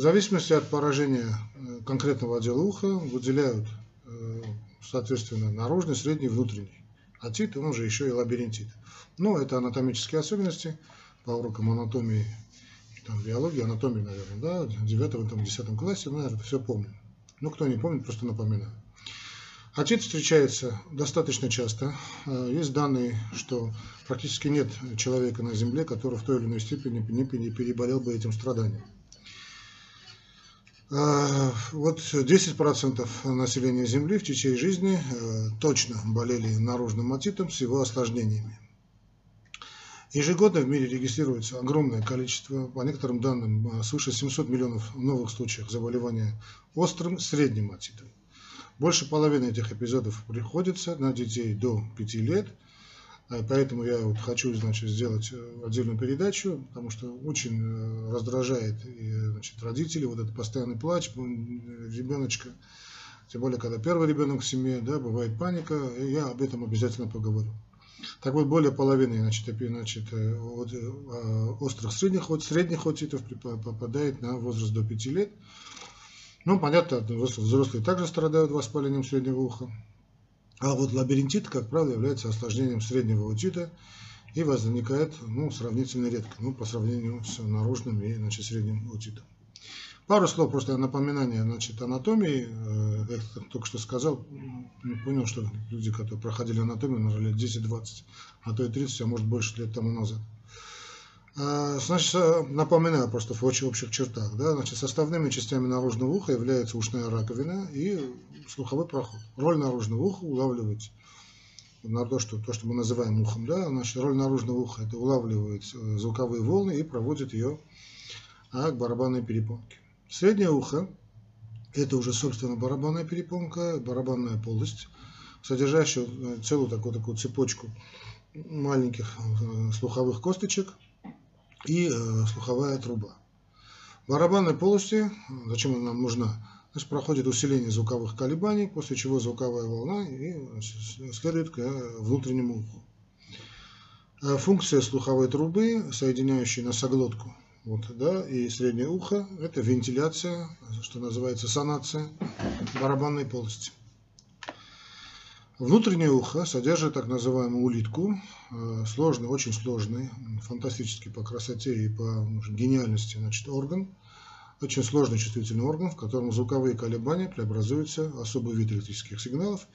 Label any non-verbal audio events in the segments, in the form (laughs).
В зависимости от поражения э, конкретного отдела уха выделяют, э, соответственно, наружный, средний, внутренний отит, он же еще и лабиринтит. Но это анатомические особенности по урокам анатомии, там, биологии, анатомии, наверное, да, в 9-10 классе, наверное, это все помню. Ну, кто не помнит, просто напоминаю. Отит встречается достаточно часто. Э, есть данные, что практически нет человека на Земле, который в той или иной степени не переболел бы этим страданием. Э, вот 10% населения Земли в течение жизни э, точно болели наружным отитом с его осложнениями. Ежегодно в мире регистрируется огромное количество, по некоторым данным, э, свыше 700 миллионов новых случаев заболевания острым средним отитом. Больше половины этих эпизодов приходится на детей до 5 лет – поэтому я вот хочу значит, сделать э, отдельную передачу, потому что очень э, раздражает значит, родителей вот этот постоянный плач ребеночка. Тем более, когда первый ребенок в семье, да, бывает паника, и я об этом обязательно поговорю. Так вот, более половины значит, значит, от, острых средних, от средних отитов попадает на возраст до 5 лет. Ну, понятно, взрослые также страдают воспалением среднего уха. А вот лабиринтит, как правило, является осложнением среднего отита и возникает ну, сравнительно редко, ну, по сравнению с наружным и значит, средним отитом. Пару слов просто напоминание значит, анатомии. Э, я только что сказал, не понял, что люди, которые проходили анатомию, наверное, лет 10-20, а то и 30, а может больше лет тому назад. А, значит, напоминаю просто в очень общих чертах. Да? Значит, составными частями наружного уха является ушная раковина и слуховой проход. Роль наружного уха улавливать на то, что, то, что мы называем ухом, да, значит, роль наружного уха это улавливает э, звуковые волны и проводит ее а, к барабанной перепонке. Среднее ухо это уже, собственно, барабанная перепонка, барабанная полость, содержащая э, целую такую, такую цепочку маленьких э, слуховых косточек, и э, слуховая труба. В барабанной полости, зачем она нам нужна, значит, проходит усиление звуковых колебаний, после чего звуковая волна и следует к э, внутреннему уху. Э, функция слуховой трубы, соединяющей носоглотку вот, да, и среднее ухо, это вентиляция, что называется санация барабанной полости. Внутреннее ухо содержит так называемую улитку, э, сложный, очень сложный, фантастический по красоте и по гениальности значит, орган, очень сложный чувствительный орган, в котором звуковые колебания преобразуются в особый вид электрических сигналов.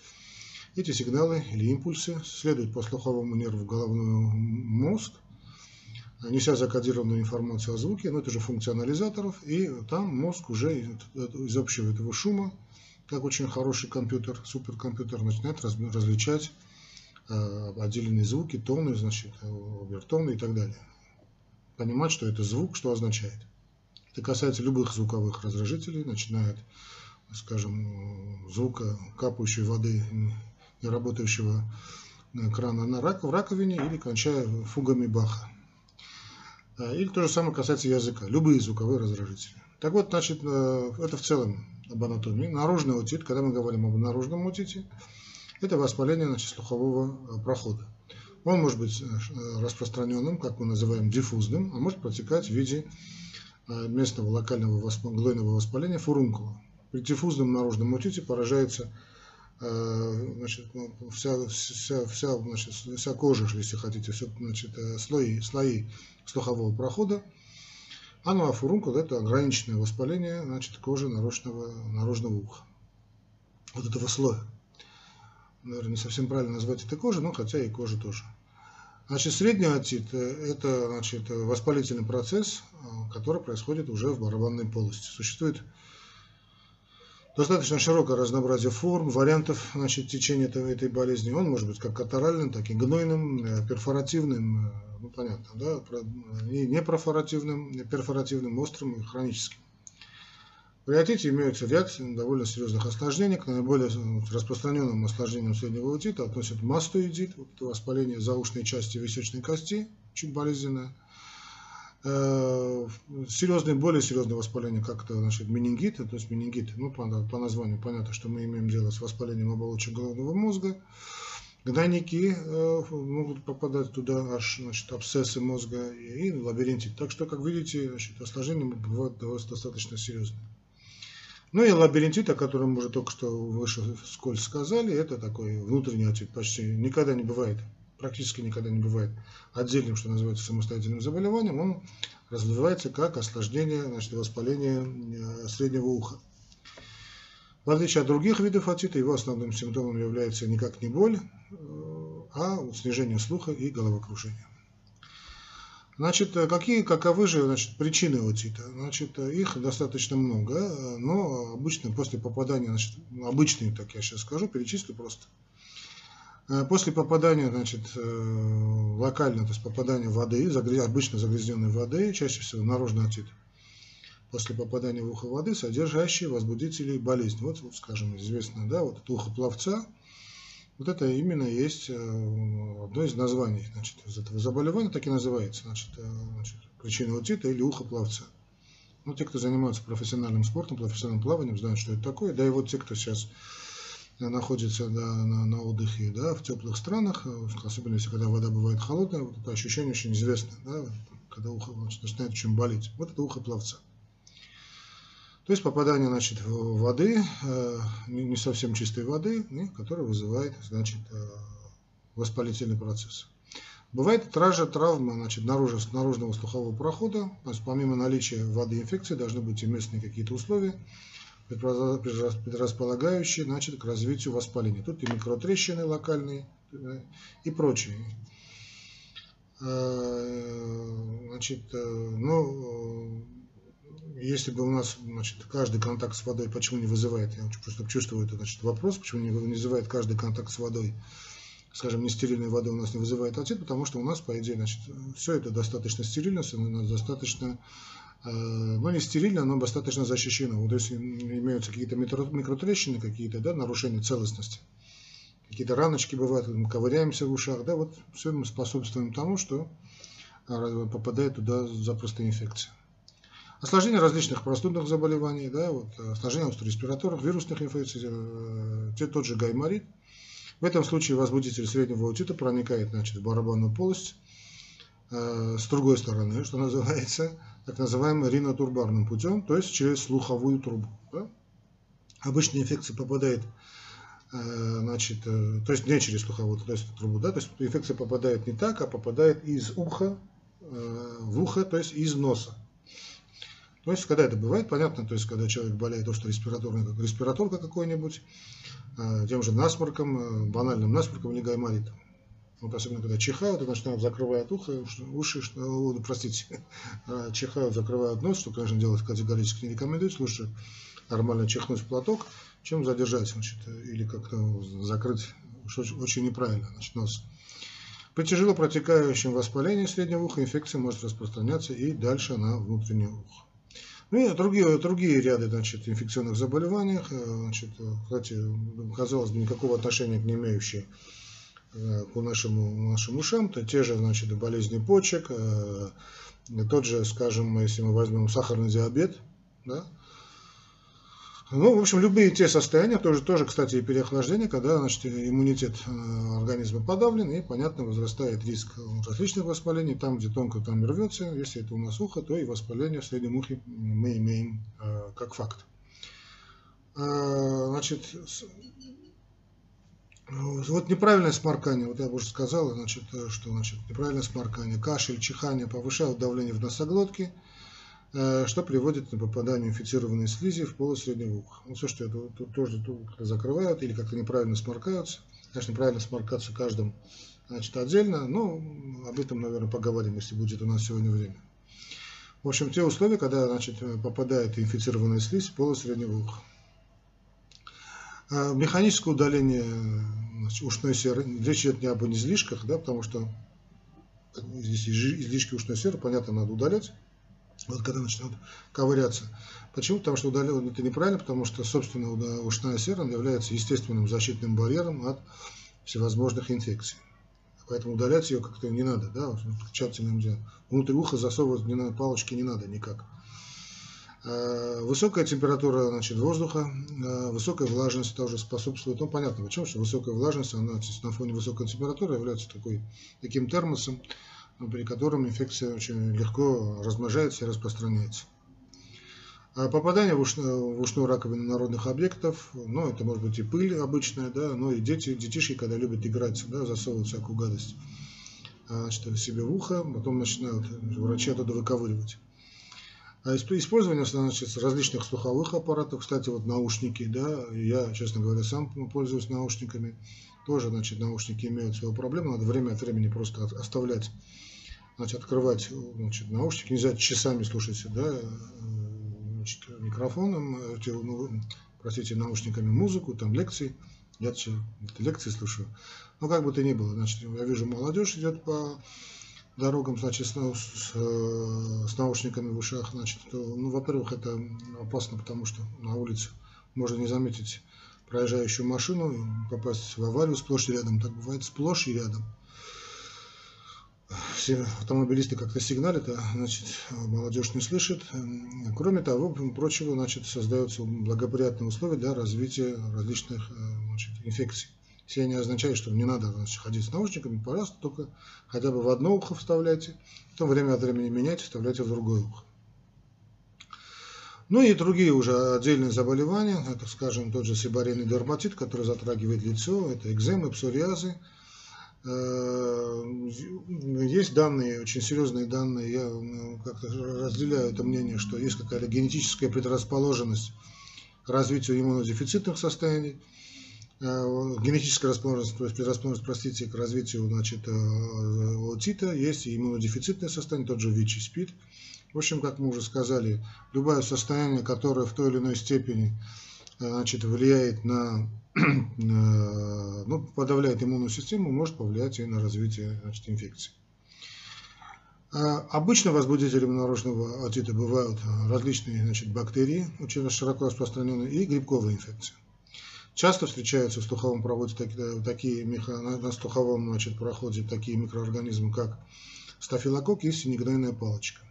Эти сигналы или импульсы следуют по слуховому нерву в головной мозг, неся закодированную информацию о звуке, но это же функция анализаторов, и там мозг уже из общего этого шума как очень хороший компьютер, суперкомпьютер, начинает различать э, отдельные звуки, тоны, значит, овертоны и так далее. Понимать, что это звук, что означает. Это касается любых звуковых раздражителей, начиная от, скажем, звука капающей воды, не работающего крана на рак, в раковине или кончая фугами Баха. Э, или то же самое касается языка, любые звуковые раздражители. Так вот, значит, э, это в целом об анатомии. Наружный отит, когда мы говорим об наружном отите, это воспаление значит, слухового э, прохода. Он может быть э, распространенным, как мы называем, диффузным, а может протекать в виде э, местного локального глойного воспаления фурункула. При диффузном наружном отите поражается значит, ну, вся, вся, вся, значит, вся кожа, если хотите, все, значит, слои, слои слухового прохода, Анова фурункул – это ограниченное воспаление значит, кожи наружного, наружного уха. Вот этого слоя. Наверное, не совсем правильно назвать это кожей, но хотя и кожа тоже. Значит, средний отит – это значит, воспалительный процесс, который происходит уже в барабанной полости. Существует достаточно широкое разнообразие форм, вариантов значит, течения этой, этой болезни. Он может быть как катаральным, так и гнойным, э, перфоративным, э, ну понятно, да, и непрофоративным, перфоративным, острым и хроническим. При отите имеются ряд довольно серьезных осложнений. К наиболее распространенным осложнениям среднего отита относят мастоидит, воспаление заушной части височной кости, чуть болезненное, Э, серьезные, более серьезные воспаления, как это значит, менингит, то есть менингит, ну, по, по названию понятно, что мы имеем дело с воспалением оболочек головного мозга, гнойники э, могут попадать туда, аж значит, абсцессы мозга и лабиринтит. Так что, как видите, значит, осложнения бывают достаточно серьезные. Ну и лабиринтит, о котором мы уже только что выше вскользь сказали, это такой внутренний ответ. Почти никогда не бывает, практически никогда не бывает отдельным, что называется, самостоятельным заболеванием. Он развивается как осложнение значит, воспаления э, среднего уха. В отличие от других видов отита, его основным симптомом является никак не боль, э, а снижение слуха и головокружение. Значит, э, какие, каковы же значит, причины отита? Значит, их достаточно много, но обычно после попадания, значит, обычные, так я сейчас скажу, перечислю просто. Э, после попадания, значит, э, локально, то есть попадания воды, обычно загрязненной воды, чаще всего наружный отит, после попадания в ухо воды, содержащие возбудители болезни. Вот, вот скажем, известно, да, вот это ухо пловца, вот это именно есть э, одно из названий значит, из этого заболевания, так и называется, значит, значит, причина отита или ухо пловца. Ну, те, кто занимается профессиональным спортом, профессиональным плаванием, знают, что это такое. Да и вот те, кто сейчас находится да, на, на отдыхе да, в теплых странах, э, особенно если когда вода бывает холодная, вот это ощущение очень известно, да, когда ухо значит, начинает очень болеть. Вот это ухо пловца. То есть попадание значит, воды, э, не совсем чистой воды, которая вызывает значит, э, воспалительный процесс. Бывает тража травма значит, наружу, наружного слухового прохода. То есть помимо наличия воды инфекции должны быть и местные какие-то условия, предрасполагающие значит, к развитию воспаления. Тут и микротрещины локальные и прочее. Э, значит, ну, если бы у нас значит, каждый контакт с водой, почему не вызывает, я просто чувствую этот значит, вопрос, почему не вызывает каждый контакт с водой, скажем, нестерильной воды у нас не вызывает отит, потому что у нас, по идее, значит, все это достаточно стерильно, достаточно, э, ну не стерильно, но достаточно защищено. Вот если имеются какие-то микротрещины, какие-то да, нарушения целостности, какие-то раночки бывают, мы ковыряемся в ушах, да, вот все мы способствуем тому, что э, попадает туда запросто инфекция. Осложнение различных простудных заболеваний, да, вот, э, осложнение респираторных, вирусных инфекций, те, тот же гайморит. В этом случае возбудитель среднего аутита проникает значит, в барабанную полость с другой стороны, что называется, так называемым ринотурбарным путем, то есть через слуховую трубу. Да? Обычно инфекция попадает э, значит, э, то есть не через слуховую то есть трубу, да, то есть инфекция попадает не так, а попадает из уха э, в ухо, то есть из носа. То есть, когда это бывает, понятно, то есть, когда человек болеет острой респираторной, как респираторка какой-нибудь, а, тем же насморком, э, банальным насморком или гайморитом. Вот особенно когда чихают, и начинают закрывать ухо, уши, что, простите, (laughs) а, чихают, закрывают нос, что, конечно, делать категорически не рекомендуется. Лучше нормально чихнуть в платок, чем задержать, значит, или как-то закрыть, что очень неправильно, значит, нос. При тяжело протекающем воспалении среднего уха инфекция может распространяться и дальше на внутреннее ухо. Ну и другие, другие ряды значит, инфекционных заболеваний, э, значит, кстати, казалось бы, никакого отношения не имеющие э, к нашему, нашим ушам, то те же значит, болезни почек, э, тот же, скажем, если мы возьмем сахарный диабет, да, ну, в общем, любые те состояния, тоже, тоже кстати, и переохлаждение, когда значит, иммунитет э, организма подавлен, и, понятно, возрастает риск различных воспалений. Там, где тонко, там и рвется. Если это у нас ухо, то и воспаление в среднем ухе мы имеем э, как факт. Э, значит, вот неправильное сморкание, вот я уже сказал, значит, что значит, неправильное сморкание, кашель, чихание повышают давление в носоглотке, Э, что приводит к попаданию инфицированной слизи в полость среднего уха. Ну, все, что это тут тоже как-то закрывают или как-то неправильно сморкаются. Конечно, неправильно сморкаться каждым значит, отдельно, но об этом, наверное, поговорим, если будет у нас сегодня время. В общем, те условия, когда значит, попадает инфицированная слизь в полость среднего уха. А механическое удаление значит, ушной серы, речь идет не об излишках, да, потому что здесь излишки ушной серы, понятно, надо удалять вот когда начнет ковыряться. Почему? Потому что удаление это неправильно, потому что, собственно, ушная сера является естественным защитным барьером от всевозможных инфекций. Поэтому удалять ее как-то не надо, да, тщательно нельзя. Внутрь уха засовывать не надо, палочки не надо никак. Э, высокая температура значит, воздуха, э, высокая влажность тоже способствует. Ну, понятно, почему, что высокая влажность, она на фоне высокой температуры является такой, таким термосом, при котором инфекция очень легко размножается и распространяется. А попадание в ушную, в ушную раковину народных объектов, ну, это может быть и пыль обычная, да, но и дети, детишки, когда любят играть, да, засовывают всякую гадость значит, себе в ухо, потом начинают врачи оттуда выковыривать. А использование значит, различных слуховых аппаратов, кстати, вот наушники, да, я, честно говоря, сам пользуюсь наушниками, тоже, значит, наушники имеют свою проблему, надо время от времени просто оставлять, значит, открывать, значит, наушники, нельзя часами слушать, да, значит, микрофоном, ну, простите, наушниками музыку, там лекции, я лекции слушаю, но как бы то ни было, значит, я вижу, молодежь идет по дорогам, значит, с, с, э, с наушниками в ушах, значит, то, ну, во-первых, это опасно, потому что на улице можно не заметить проезжающую машину, попасть в аварию сплошь и рядом. Так бывает сплошь и рядом. Все автомобилисты как-то сигналят, а значит, молодежь не слышит. Кроме того, прочего, значит, создаются благоприятные условия для развития различных э, значит, инфекций. Все не означает, что не надо значит, ходить с наушниками, пожалуйста, только хотя бы в одно ухо вставляйте, потом время от времени меняйте, вставляйте в другое ухо. Ну и другие уже отдельные заболевания, это, скажем, тот же сибарейный дерматит, который затрагивает лицо, это экземы, псориазы. Э, есть данные, очень серьезные данные, я ну, как-то разделяю это мнение, что есть какая-то генетическая предрасположенность к развитию иммунодефицитных состояний. Э, генетическая расположенность, то есть предрасположенность, простите, к развитию значит, э, отита, есть и иммунодефицитное состояние, тот же ВИЧ и СПИД. В общем, как мы уже сказали, любое состояние, которое в той или иной степени э, значит, влияет на, (clears throat) ну, подавляет иммунную систему, может повлиять и на развитие значит, инфекции. Обычно возбудителями наружного отита бывают различные значит, бактерии, очень широко распространенные, и грибковые инфекции. Часто встречаются в слуховом проводе такие, такие на, слуховом значит, проходе такие микроорганизмы, как стафилококк и синегнойная палочка.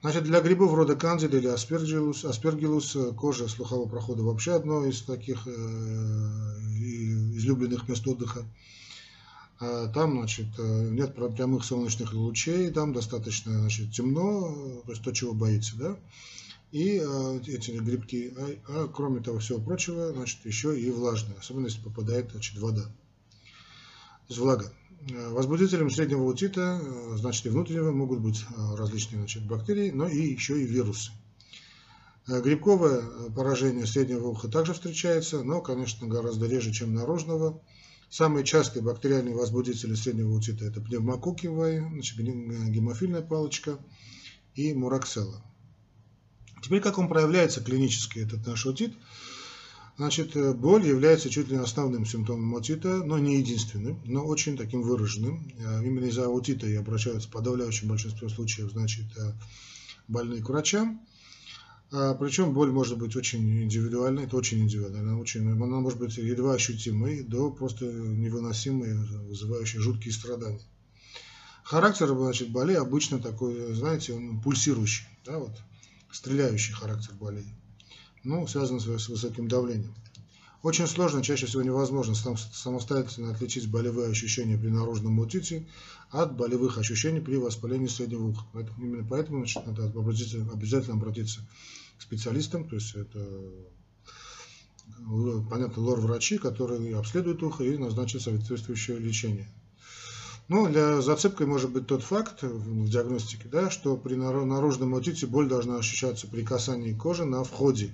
Значит, для грибов рода кандида или аспергилус, аспергилус кожа слухового прохода вообще одно из таких э, излюбленных мест отдыха. А там, значит, э, нет прямых солнечных лучей, там достаточно, значит, темно, то есть то, чего боится, да и э, эти грибки, а, а кроме того всего прочего, значит, еще и влажные, особенно если попадает значит, вода. Есть влага. Э, возбудителем среднего утита, э, значит и внутреннего, могут быть различные значит, бактерии, но и еще и вирусы. Грибковое поражение среднего уха также встречается, но, конечно, гораздо реже, чем наружного. Самые частые бактериальные возбудители среднего утита – это пневмококкевая, значит, гемофильная палочка и мураксела. Теперь, как он проявляется клинически, этот наш отит? Значит, э, боль является чуть ли не основным симптомом отита, но не единственным, но очень таким выраженным. Э, именно из-за отита и обращаются в подавляющем большинстве случаев, значит, э, больные к врачам. А, причем боль может быть очень индивидуальной, это очень индивидуально, очень, она может быть едва ощутимой до просто невыносимой, вызывающей жуткие страдания. Характер значит, боли обычно такой, знаете, он пульсирующий. Да, вот стреляющий характер болезни, ну, связан с высоким давлением. Очень сложно, чаще всего невозможно самостоятельно отличить болевые ощущения при наружном отите от болевых ощущений при воспалении среднего уха. Поэтому, именно поэтому значит, надо обратиться, обязательно обратиться к специалистам, то есть это понятно, лор-врачи, которые обследуют ухо и назначат соответствующее лечение. Ну, для зацепкой может быть тот факт в диагностике, да, что при наружном отите боль должна ощущаться при касании кожи на входе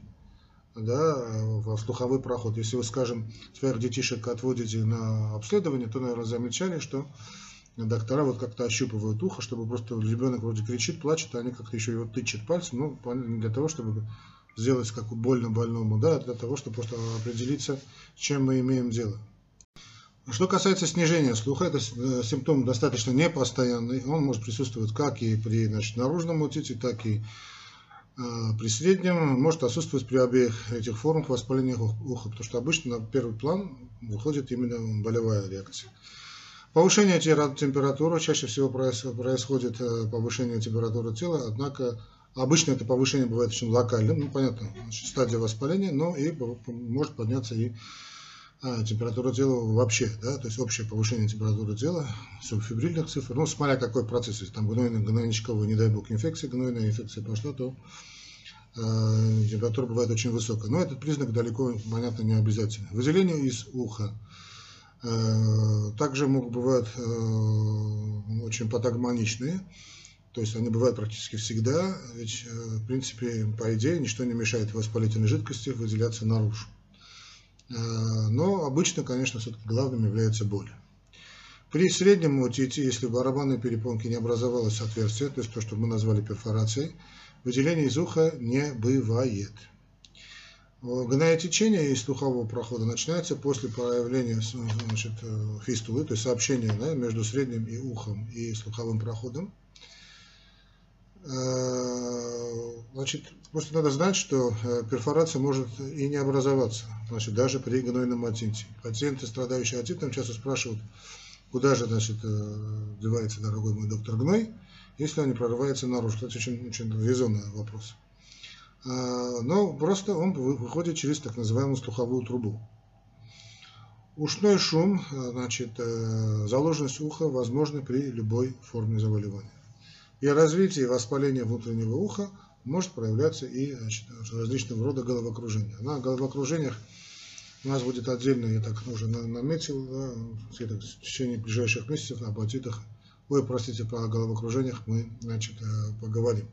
да, в слуховой проход. Если вы, скажем, своих детишек отводите на обследование, то, наверное, замечали, что доктора вот как-то ощупывают ухо, чтобы просто ребенок вроде кричит, плачет, а они как-то еще его тычут пальцем, ну, для того, чтобы сделать как больно больному, да, для того, чтобы просто определиться, с чем мы имеем дело. Что касается снижения слуха, это э, симптом достаточно непостоянный. Он может присутствовать как и при значит, наружном отите, так и э, при среднем. Может отсутствовать при обеих этих формах воспаления уха, потому что обычно на первый план выходит именно болевая реакция. Повышение температуры чаще всего происходит э, повышение температуры тела, однако Обычно это повышение бывает очень локальным, ну понятно, стадия воспаления, но и может подняться и температура тела вообще, да, то есть общее повышение температуры тела, субфибрильных цифр, ну смотря какой процесс, если там гнойная, гнойничковая, не дай бог, инфекция, гнойная инфекция пошла, то э, температура бывает очень высокая. Но этот признак далеко, понятно, не обязательно. Выделение из уха. Э, также могут бывать э, очень патогмоничные, то есть они бывают практически всегда, ведь, в принципе, по идее, ничто не мешает воспалительной жидкости выделяться наружу. Но обычно, конечно, все-таки главным является боль. При среднем отите, если в барабанной перепонке не образовалось отверстие, то есть то, что мы назвали перфорацией, выделения из уха не бывает. Гноотечение из слухового прохода начинается после проявления значит, фистулы, то есть сообщения да, между средним и ухом и слуховым проходом. Э, значит, просто надо знать, что э, перфорация может и не образоваться, значит, даже при гнойном отите. Пациенты, страдающие отитом, часто спрашивают, куда же, значит, э, девается, дорогой мой доктор, гной, если он не прорывается наружу. Это очень, очень резонный вопрос. Но просто он выходит через так называемую слуховую трубу. Ушной шум, значит, заложенность уха возможна при любой форме заболевания. И развитие воспаления внутреннего уха может проявляться и значит, различного рода головокружения. На головокружениях у нас будет отдельно, я так уже наметил, да, в течение ближайших месяцев об отитах, ой, простите, по головокружениях мы значит, э, поговорим.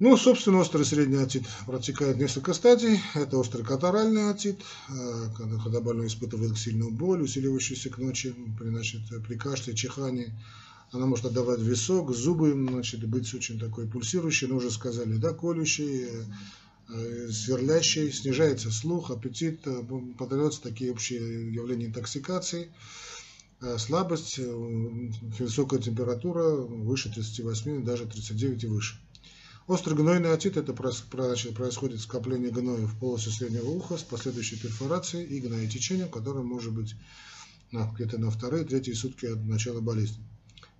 Ну, собственно, острый средний отит протекает несколько стадий. Это острый катаральный отит, э, когда больной испытывает сильную боль, усиливающуюся к ночи при, значит, при кашле, чихании, она может отдавать висок, зубы, значит, быть очень такой пульсирующей, но уже сказали, да, колющей, э, сверлящей, снижается слух, аппетит, э, подается такие общие явления интоксикации, э, слабость, высокая температура, выше 38, даже 39 и выше. Острый гнойный отит – это происходит скопление гноя в полости среднего уха с последующей перфорацией и гноетечением, которое может быть где-то на вторые, третьи сутки от начала болезни.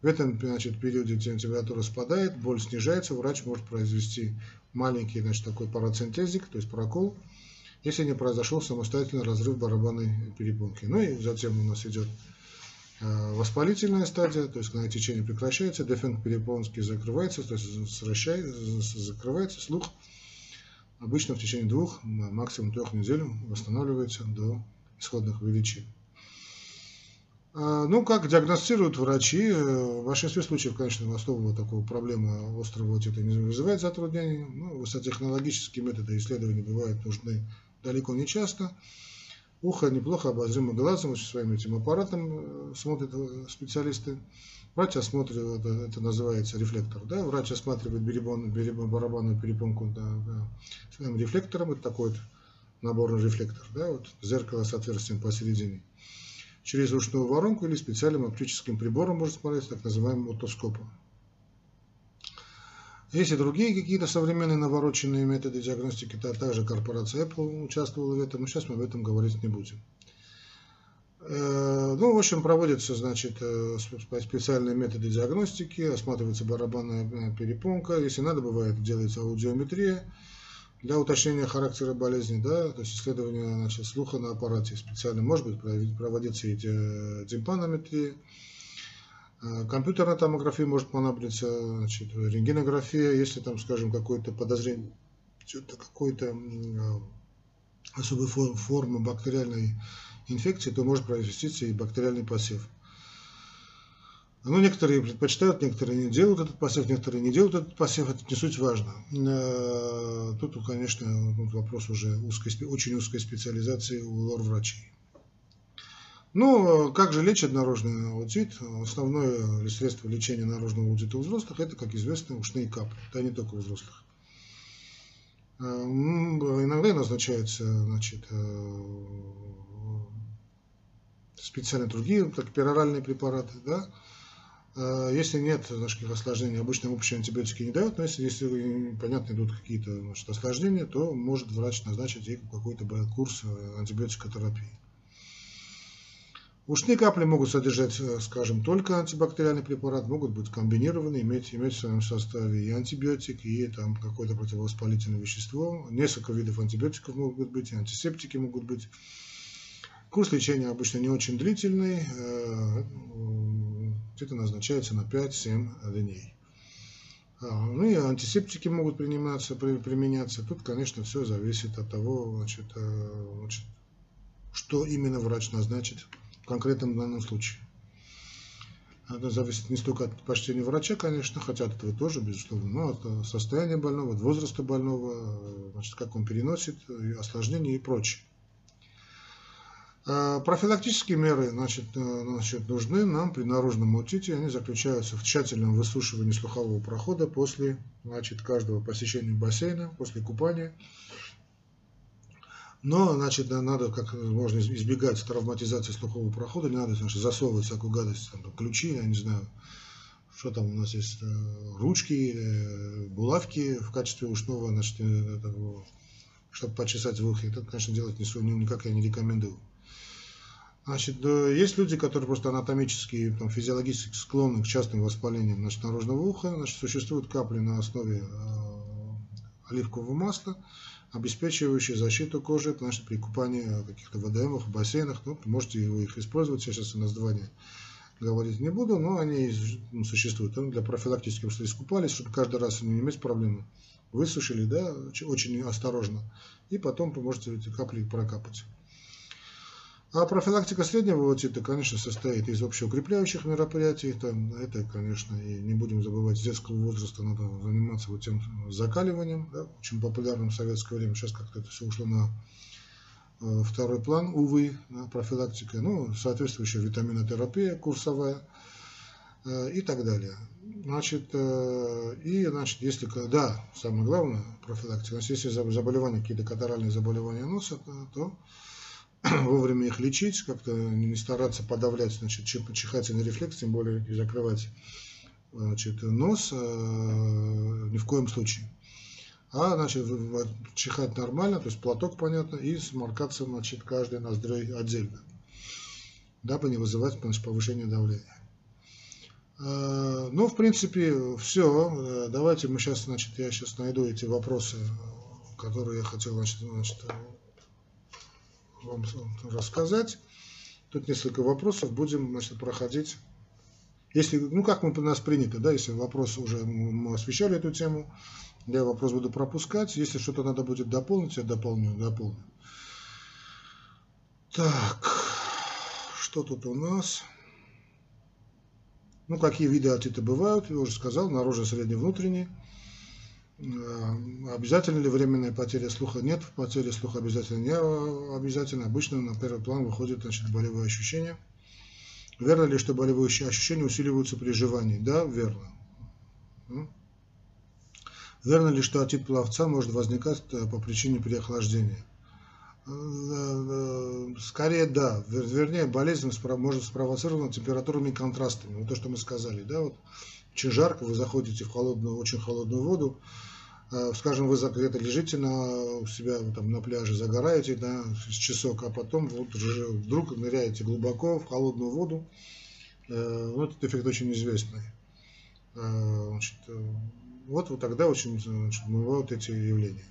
В этом значит, периоде температура спадает, боль снижается, врач может произвести маленький значит, такой парацентезик, то есть прокол, если не произошел самостоятельный разрыв барабанной перепонки. Ну и затем у нас идет э, воспалительная стадия, то есть когда течение прекращается, дефект перепонки закрывается, то есть закрывается слух. Обычно в течение двух, максимум трех недель восстанавливается до исходных величин. А, ну, как диагностируют врачи, э, в большинстве случаев, конечно, основного такого проблемы острого отита не вызывает затруднений. Ну, высокотехнологические методы исследования бывают нужны далеко не часто. Ухо неплохо обозримо глазом, очень своим этим аппаратом э, смотрят э, специалисты. Врач осматривает, это, называется рефлектор, да, врач осматривает беребон, барабанную перепонку да, да, своим рефлектором, это такой вот наборный рефлектор, да, вот зеркало с отверстием посередине через ушную воронку или специальным оптическим прибором можно смотреть, так называемым отоскопом. Есть и другие какие-то современные навороченные методы диагностики, то также корпорация Apple участвовала в этом, но сейчас мы об этом говорить не будем. Э, ну, в общем, проводятся, значит, э, специальные методы диагностики, осматривается барабанная перепонка, если надо, бывает, делается аудиометрия, для уточнения характера болезни, да, то есть исследование значит, слуха на аппарате специально может быть проводиться и тимпанометрия, э, компьютерная томография может понадобиться, значит, рентгенография, если там, скажем, какое-то подозрение, что-то какой-то э, особой формы бактериальной инфекции, то может произвестись и бактериальный посев. Ну, некоторые предпочитают, некоторые не делают этот посев, некоторые не делают этот посев, это не суть важно. Э, тут, конечно, вопрос уже узкой, очень узкой специализации у лор-врачей. Ну, как же лечат наружный аудит? Основное средство лечения наружного аудита у взрослых – это, как известно, ушные капли. Это не только у взрослых. Э, иногда назначаются значит, э, специальные другие, так, пероральные препараты, да, Э, если нет значит, осложнений, обычно общие антибиотики не дают, но если, если понятно, идут какие-то значит, осложнения, то может врач назначить ей какой-то курс э, антибиотикотерапии. Ушные капли могут содержать, э, скажем, только антибактериальный препарат, могут быть комбинированы, иметь, иметь в своем составе и антибиотик, и там какое-то противовоспалительное вещество. Несколько видов антибиотиков могут быть, и антисептики могут быть. Курс лечения обычно не очень длительный, э, это назначается на 5-7 дней. А, ну и антисептики могут приниматься, применяться. Тут, конечно, все зависит от того, значит, э, значит, что именно врач назначит конкретном данном случае. Это зависит не столько от почтения врача, конечно, хотя от этого тоже, безусловно, но от состояния больного, от возраста больного, значит, как он переносит, осложнения и прочее. А профилактические меры значит, э, значит, нужны нам при наружном отите. Они заключаются в тщательном высушивании слухового прохода после значит, каждого посещения бассейна, после купания. Но, значит, надо как можно избегать травматизации слухового прохода, не надо значит, засовывать всякую гадость, там, ключи, я не знаю, что там у нас есть, э, ручки, э, булавки в качестве ушного, значит, э, этого, чтобы почесать в ухе. Это, конечно, делать не, никак я не рекомендую. Значит, есть люди, которые просто анатомически, там, физиологически склонны к частым воспалениям значит, наружного уха. Значит, существуют капли на основе э, оливкового масла обеспечивающие защиту кожи, потому что при купании в каких-то водоемах, в бассейнах, ну, можете вы их использовать, я сейчас название говорить не буду, но они ну, существуют ну, для профилактических, что искупались, чтобы каждый раз не иметь проблемы. Высушили, да, очень осторожно, и потом вы можете эти капли прокапать. А профилактика среднего отита, конечно, состоит из общеукрепляющих мероприятий. Там, это, конечно, и не будем забывать, с детского возраста надо заниматься вот тем закаливанием, да, очень популярным в советское время. Сейчас как-то это все ушло на э, второй план, увы, да, профилактика. Ну, соответствующая витаминотерапия курсовая э, и так далее. Значит, э, и, значит, если, да, самое главное, профилактика, значит, если заболевания, какие-то катаральные заболевания носа, то (clears throat) вовремя их лечить, как-то не стараться подавлять значит, чихательный рефлекс, тем более и закрывать значит, нос э, ни в коем случае. А значит, чихать нормально, то есть платок понятно, и сморкаться значит, каждой ноздрой отдельно, дабы не вызывать значит, повышение давления. Э, ну, в принципе, все. Э, давайте мы сейчас, значит, я сейчас найду эти вопросы, которые я хотел, значит, значит вам рассказать. Тут несколько вопросов будем значит, проходить. Если, ну как мы у нас принято, да, если вопросы уже мы освещали эту тему, я вопрос буду пропускать. Если что-то надо будет дополнить, я дополню, дополню. Так, что тут у нас? Ну, какие виды отита бывают, я уже сказал, наружно средний внутренний. Э, обязательно ли временная потеря слуха? Нет, потеря слуха обязательно не обязательно. Обычно на первый план выходят значит, болевые ощущения. Верно ли, что болевые ощущения усиливаются при жевании? Да, верно. Верно ли, что отит пловца может возникать э, по причине переохлаждения? Э, скорее да, вернее болезнь может спровоцирована температурными контрастами. Вот то, что мы сказали, да, вот очень жарко, вы заходите в холодную, очень холодную воду, Э, скажем, вы где-то лежите на, у себя там, на пляже, загораете да, с часок, а потом вот вдруг ныряете глубоко в холодную воду. Э, ну, этот эффект очень известный. Э, значит, вот, вот тогда очень значит, бывают эти явления.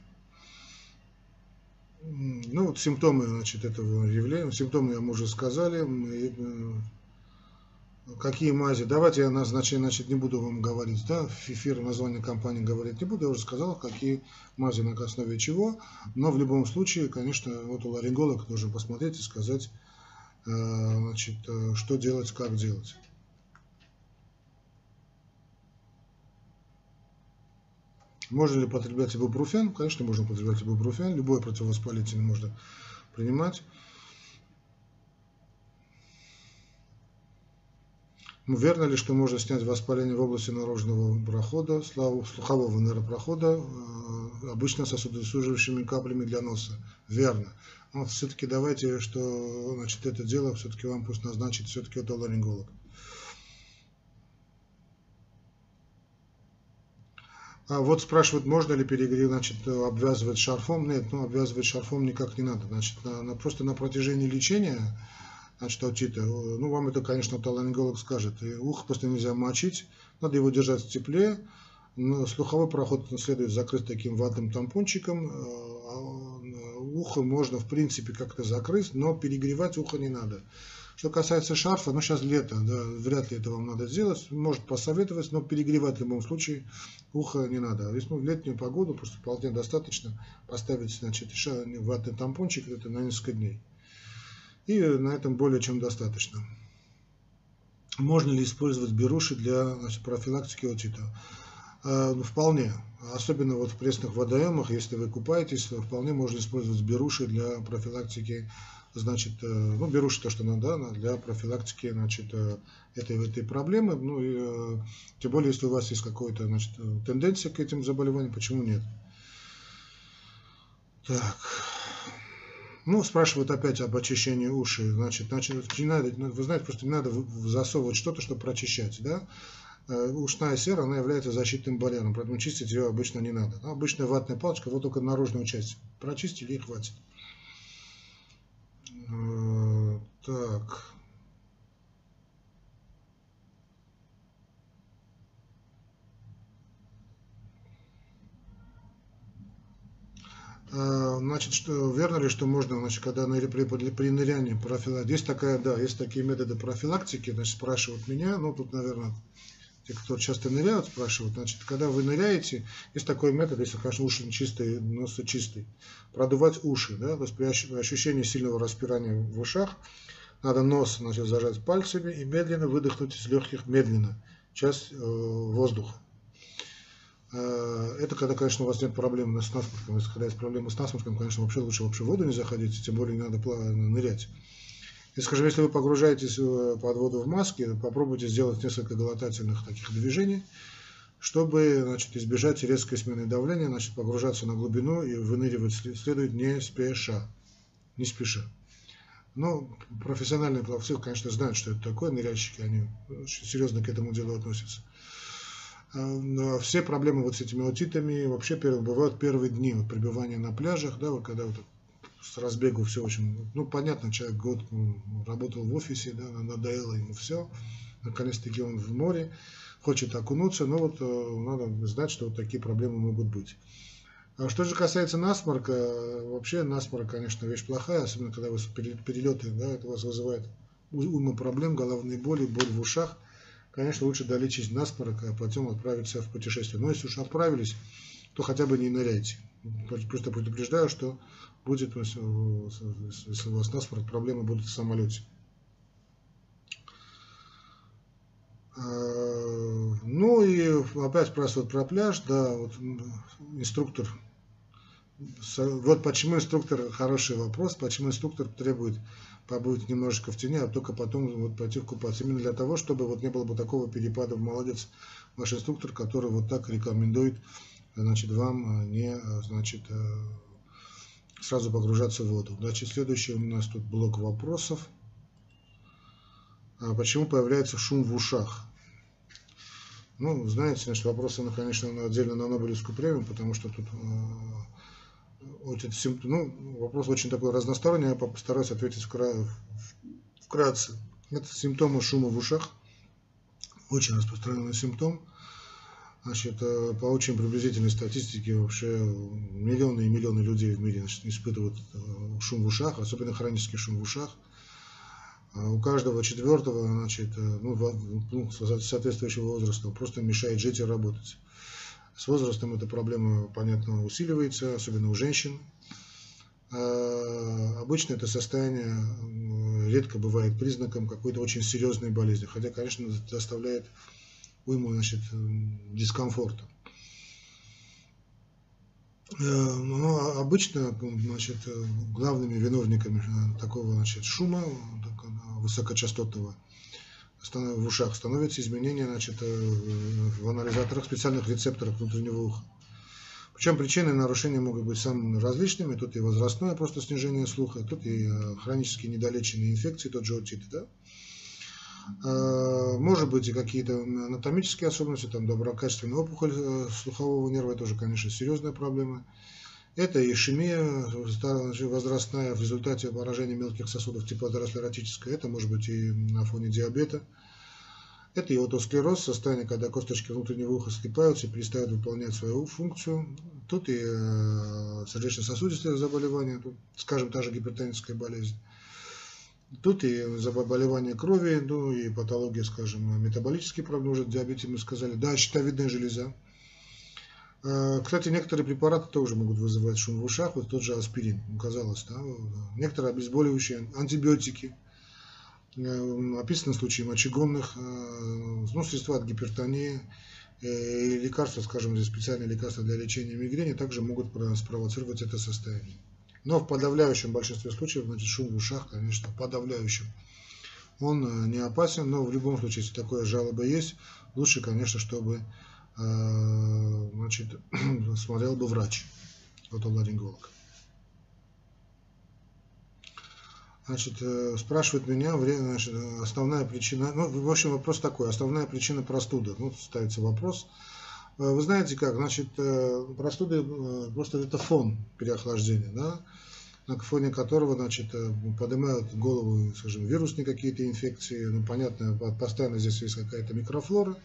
Ну, вот симптомы значит, этого явления, симптомы я уже сказали, какие мази. Давайте я назначение, значит, не буду вам говорить, да, эфир название компании говорить не буду, я уже сказал, какие мази на основе чего, но в любом случае, конечно, вот у ларинголога должен посмотреть и сказать, э, значит, э, что делать, как делать. Можно ли потреблять ибупрофен? Конечно, можно употреблять ибупрофен. Любое противовоспалительное можно принимать. Верно ли, что можно снять воспаление в области наружного прохода, слухового нейропрохода, э, обычно сосудосуживающими каплями для носа? Верно. Но все-таки давайте, что значит, это дело все-таки вам пусть назначит все-таки отоларинголог. А вот спрашивают, можно ли перегрев, значит, обвязывать шарфом. Нет, ну обвязывать шарфом никак не надо. Значит, на, на, просто на протяжении лечения значит, аутита, ну, вам это, конечно, таланголог скажет. И ухо просто нельзя мочить, надо его держать в тепле. Слуховой проход следует закрыть таким ватным тампончиком. А, ухо можно, в принципе, как-то закрыть, но перегревать ухо не надо. Что касается шарфа, ну сейчас лето, да, вряд ли это вам надо сделать, может посоветовать, но перегревать в любом случае ухо не надо. Если ну, в летнюю погоду просто вполне достаточно поставить значит, ватный тампончик это на несколько дней. И на этом более чем достаточно. Можно ли использовать беруши для значит, профилактики отита? Э, ну, вполне. Особенно вот в пресных водоемах, если вы купаетесь, вполне можно использовать беруши для профилактики значит, э, ну, беруши то, что надо, для профилактики, значит, э, этой, этой проблемы, ну, и, тем более, если у вас есть какая-то, значит, тенденция к этим заболеваниям, почему нет? Так. Ну, спрашивают опять об очищении ушей. Значит, значит не надо, ну, вы знаете, просто не надо засовывать что-то, чтобы прочищать, да? Ушная сера, она является защитным барьером, поэтому чистить ее обычно не надо. Обычная ватная палочка, вот только наружную часть прочистили и хватит. Э, так. Значит, что верно ли, что можно, значит, когда при, при, при нырянии профилактики, есть такая, да, есть такие методы профилактики, значит, спрашивают меня, ну, тут, наверное, те, кто часто ныряют, спрашивают, значит, когда вы ныряете, есть такой метод, если, конечно, уши чистые, нос чистый, продувать уши, да, то есть при ощущении сильного распирания в ушах, надо нос значит, зажать пальцами и медленно выдохнуть из легких, медленно, часть э, воздуха. Э, это когда, конечно, у вас нет проблем с насморком. Если когда есть проблемы с насморком, конечно, вообще лучше вообще в воду не заходить, тем более не надо нырять. И, скажем, если вы погружаетесь э, под воду в маске, попробуйте сделать несколько глотательных таких движений, чтобы значит, избежать резкой смены давления, значит, погружаться на глубину и выныривать следует не спеша. Не спеша. Но профессиональные пловцы, конечно, знают, что это такое, ныряльщики, они очень серьезно к этому делу относятся. А, но все проблемы вот с этими аутитами вообще бывают первые дни вот, пребывания на пляжах, да, вот когда вот с разбегу все очень, ну, понятно, человек год работал в офисе, да, надоело ему все, наконец-таки он в море, хочет окунуться, но вот э, надо знать, что вот такие проблемы могут быть. А что же касается насморка, вообще насморк, конечно, вещь плохая, особенно когда вы перелеты, да, это вас вызывает уйма проблем, головные боли, боль в ушах. Конечно, лучше долечить насморк, а потом отправиться в путешествие. Но если уж отправились, то хотя бы не ныряйте. Просто предупреждаю, что будет, если у вас насморк, проблемы будут в самолете. А, ну и опять спрашивают про пляж, да, вот инструктор, вот почему инструктор, хороший вопрос, почему инструктор требует побыть немножечко в тени, а только потом вот пойти купаться. Именно для того, чтобы вот не было бы такого перепада, молодец ваш инструктор, который вот так рекомендует, значит, вам а, не, а, значит, сразу погружаться в воду. Значит, следующий у нас тут блок вопросов. А почему появляется шум в ушах? Ну, знаете, значит, вопросы, ну, конечно, отдельно на Нобелевскую премию, потому что тут э, очень, ну, вопрос очень такой разносторонний, я постараюсь ответить вкратце. Это симптомы шума в ушах, очень распространенный симптом. Значит, э, по очень приблизительной статистике вообще миллионы и миллионы людей в мире значит, испытывают э, шум в ушах, особенно хронический шум в ушах. А у каждого четвертого, значит, э, ну, соответствующего возраста просто мешает жить и работать. С возрастом эта проблема, понятно, усиливается, особенно у женщин. А обычно это состояние редко бывает признаком какой-то очень серьезной болезни, хотя, конечно, доставляет уйму значит, дискомфорта. Э, но обычно значит, главными виновниками э, такого значит, шума высокочастотного в ушах становятся изменения значит, э, в анализаторах специальных рецепторах внутреннего уха. Причем причины нарушения могут быть самыми различными. Тут и возрастное просто снижение слуха, тут и хронические недолеченные инфекции, тот же отит. Да? Э, может быть и какие-то анатомические особенности, там доброкачественная опухоль э, слухового нерва, это уже, конечно, серьезная проблема. Это ишемия возрастная в результате поражения мелких сосудов типа атеросклеротическая. Это может быть и на фоне диабета. Это и отосклероз, состояние, когда косточки внутреннего уха скрипаются и перестают выполнять свою функцию. Тут и э, сердечно-сосудистые заболевания, тут, скажем, та же гипертоническая болезнь. Тут и заболевание крови, ну и патология, скажем, метаболические проблемы, уже диабете мы сказали. Да, щитовидная железа. Э, кстати, некоторые препараты тоже могут вызывать шум в ушах, вот тот же аспирин, казалось, да, некоторые обезболивающие, антибиотики, э, описаны случаи мочегонных, э, ну, средства от гипертонии, и лекарства, скажем, здесь специальные лекарства для лечения мигрени также могут спровоцировать это состояние. Но в подавляющем большинстве случаев, значит, шум в ушах, конечно, подавляющем. Он не опасен, но в любом случае, если такое жалоба есть, лучше, конечно, чтобы значит, (clears throat) смотрел бы врач, отоларинголог. Значит, э, спрашивает меня, значит, основная причина, ну, в общем, вопрос такой, основная причина простуды, ну, ставится вопрос. Э, вы знаете как, значит, простуды, просто это фон переохлаждения, да, на фоне которого, значит, поднимают голову, скажем, вирусные какие-то инфекции, ну, понятно, постоянно здесь есть какая-то микрофлора,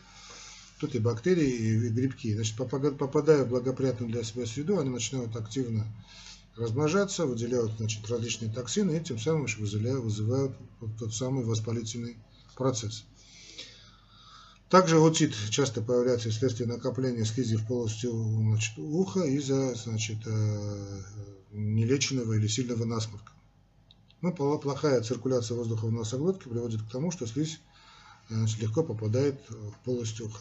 тут и бактерии, и грибки. Значит, попадая в благоприятную для себя среду, они начинают активно размножаться, выделяют значит, различные токсины и тем самым вызывают, вызывают тот самый воспалительный процесс. Также отит часто появляется вследствие накопления слизи в полости значит, уха из-за значит, э, нелеченного или сильного насморка. Ну, плохая циркуляция воздуха в носоглотке приводит к тому, что слизь значит, легко попадает в полость уха.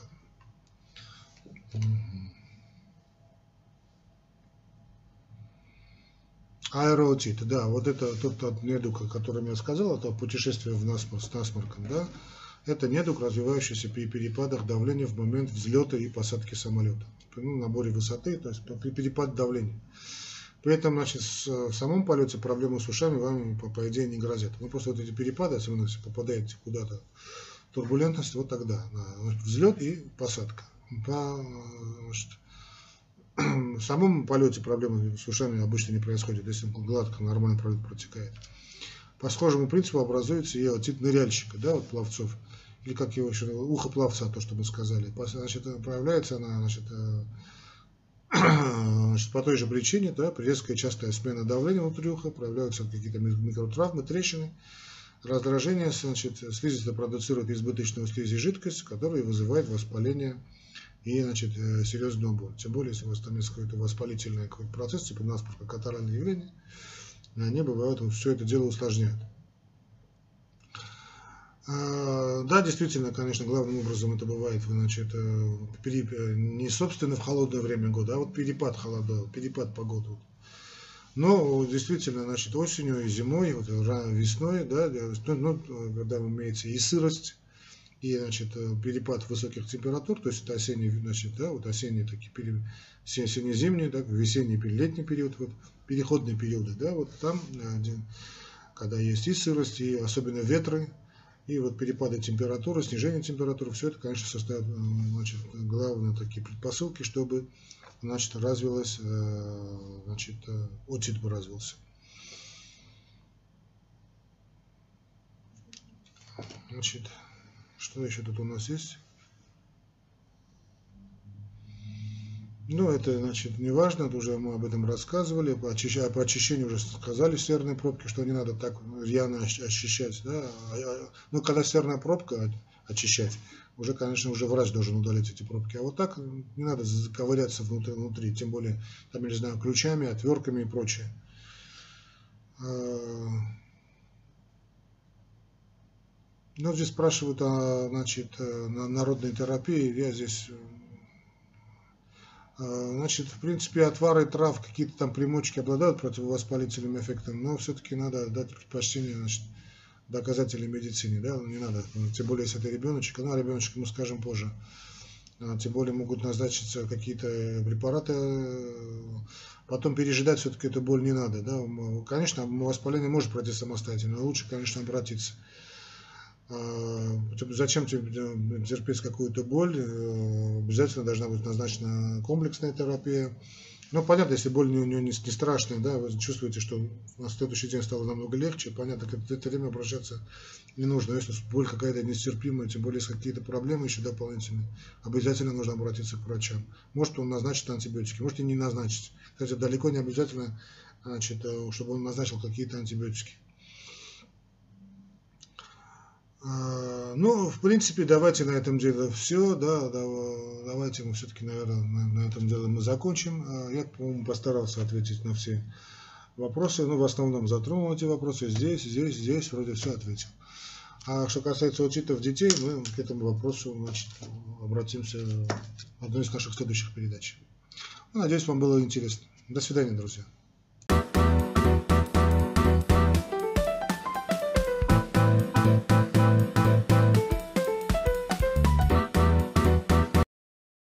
Аэротит, да, вот это тот, недуг, о котором я сказал, это путешествие в насморк, с насморком, да, это недуг, развивающийся при перепадах давления в момент взлета и посадки самолета, ну, наборе высоты, то есть при перепаде давления. При этом, значит, в самом полете проблемы с ушами вам, по, по идее, не грозят. Ну, просто вот эти перепады, особенно если попадаете куда-то, турбулентность, вот тогда, взлет и посадка по (clears throat) в самом полете проблемы с обычно не происходит, если гладко, нормально протекает. По схожему принципу образуется и отит ныряльщика, да, вот пловцов, или как его еще, ухо пловца, то, что мы сказали. Значит, проявляется она, значит, э, (clears throat) значит, по той же причине, да, при резкая частая смена давления внутри уха, проявляются какие-то микротравмы, трещины, раздражение, значит, слизистая продуцирует избыточную слизи жидкость, которая вызывает воспаление и значит, э, серьезную боль. Тем более, если у вас там есть какой-то воспалительный какой-то процесс, типа насморка, катаральное явление, они бывают, все это дело усложняют. А, да, действительно, конечно, главным образом это бывает, значит, э, не собственно в холодное время года, а вот перепад холода, перепад погоды. Но действительно, значит, осенью и зимой, вот, весной, да, ну, когда имеется и сырость, и значит, э, перепад высоких температур, то есть это осенний, значит, да, вот осенние такие периоды, осенне-зимний, да, весенний, летний период, вот, переходные периоды, да, вот там, э, когда есть и сырость, и особенно ветры, и вот перепады температуры, снижение температуры, все это, конечно, составит э, значит, главные такие предпосылки, чтобы значит, развилась, значит, отит бы развился. Значит, что еще тут у нас есть? Ну, это, значит, не важно, уже мы об этом рассказывали, по, очищ... по очищению уже сказали серные пробки, что не надо так рьяно очищать, да, а, а, ну, когда серная пробка очищать, уже, конечно, уже врач должен удалить эти пробки, а вот так не надо ковыряться внутри, внутри тем более, там, я не знаю, ключами, отвертками и прочее. А, ну, здесь спрашивают о значит, э, народной терапии. Я здесь э, э, Значит, в принципе, отвары трав, какие-то там примочки обладают противовоспалительным эффектом, но все-таки надо дать предпочтение значит, доказательной медицине, да, не надо, тем более, если это ребеночек, ну, а ребеночек мы скажем позже, а, тем более могут назначиться какие-то препараты, потом пережидать все-таки эту боль не надо, да, конечно, воспаление может пройти самостоятельно, но лучше, конечно, обратиться. А, зачем тебе терпеть какую-то боль? Э, обязательно должна быть назначена комплексная терапия. Ну, понятно, если боль у него не, страшная, да, вы чувствуете, что на следующий день стало намного легче, понятно, к это время обращаться не нужно. Если боль какая-то нестерпимая, тем более есть какие-то проблемы еще дополнительные, обязательно нужно обратиться к врачам. Может, он назначит антибиотики, может и не назначить. Кстати, далеко не обязательно, значит, э, чтобы он назначил какие-то антибиотики. А, ну, в принципе, давайте на этом деле все, да, давайте мы все-таки, наверное, на, этом деле мы закончим. А, я, по-моему, постарался ответить на все вопросы, ну, в основном затронул эти вопросы, здесь, здесь, здесь, вроде все ответил. А что касается отчетов детей, мы к этому вопросу значит, обратимся в одной из наших следующих передач. Ну, надеюсь, вам было интересно. До свидания, друзья.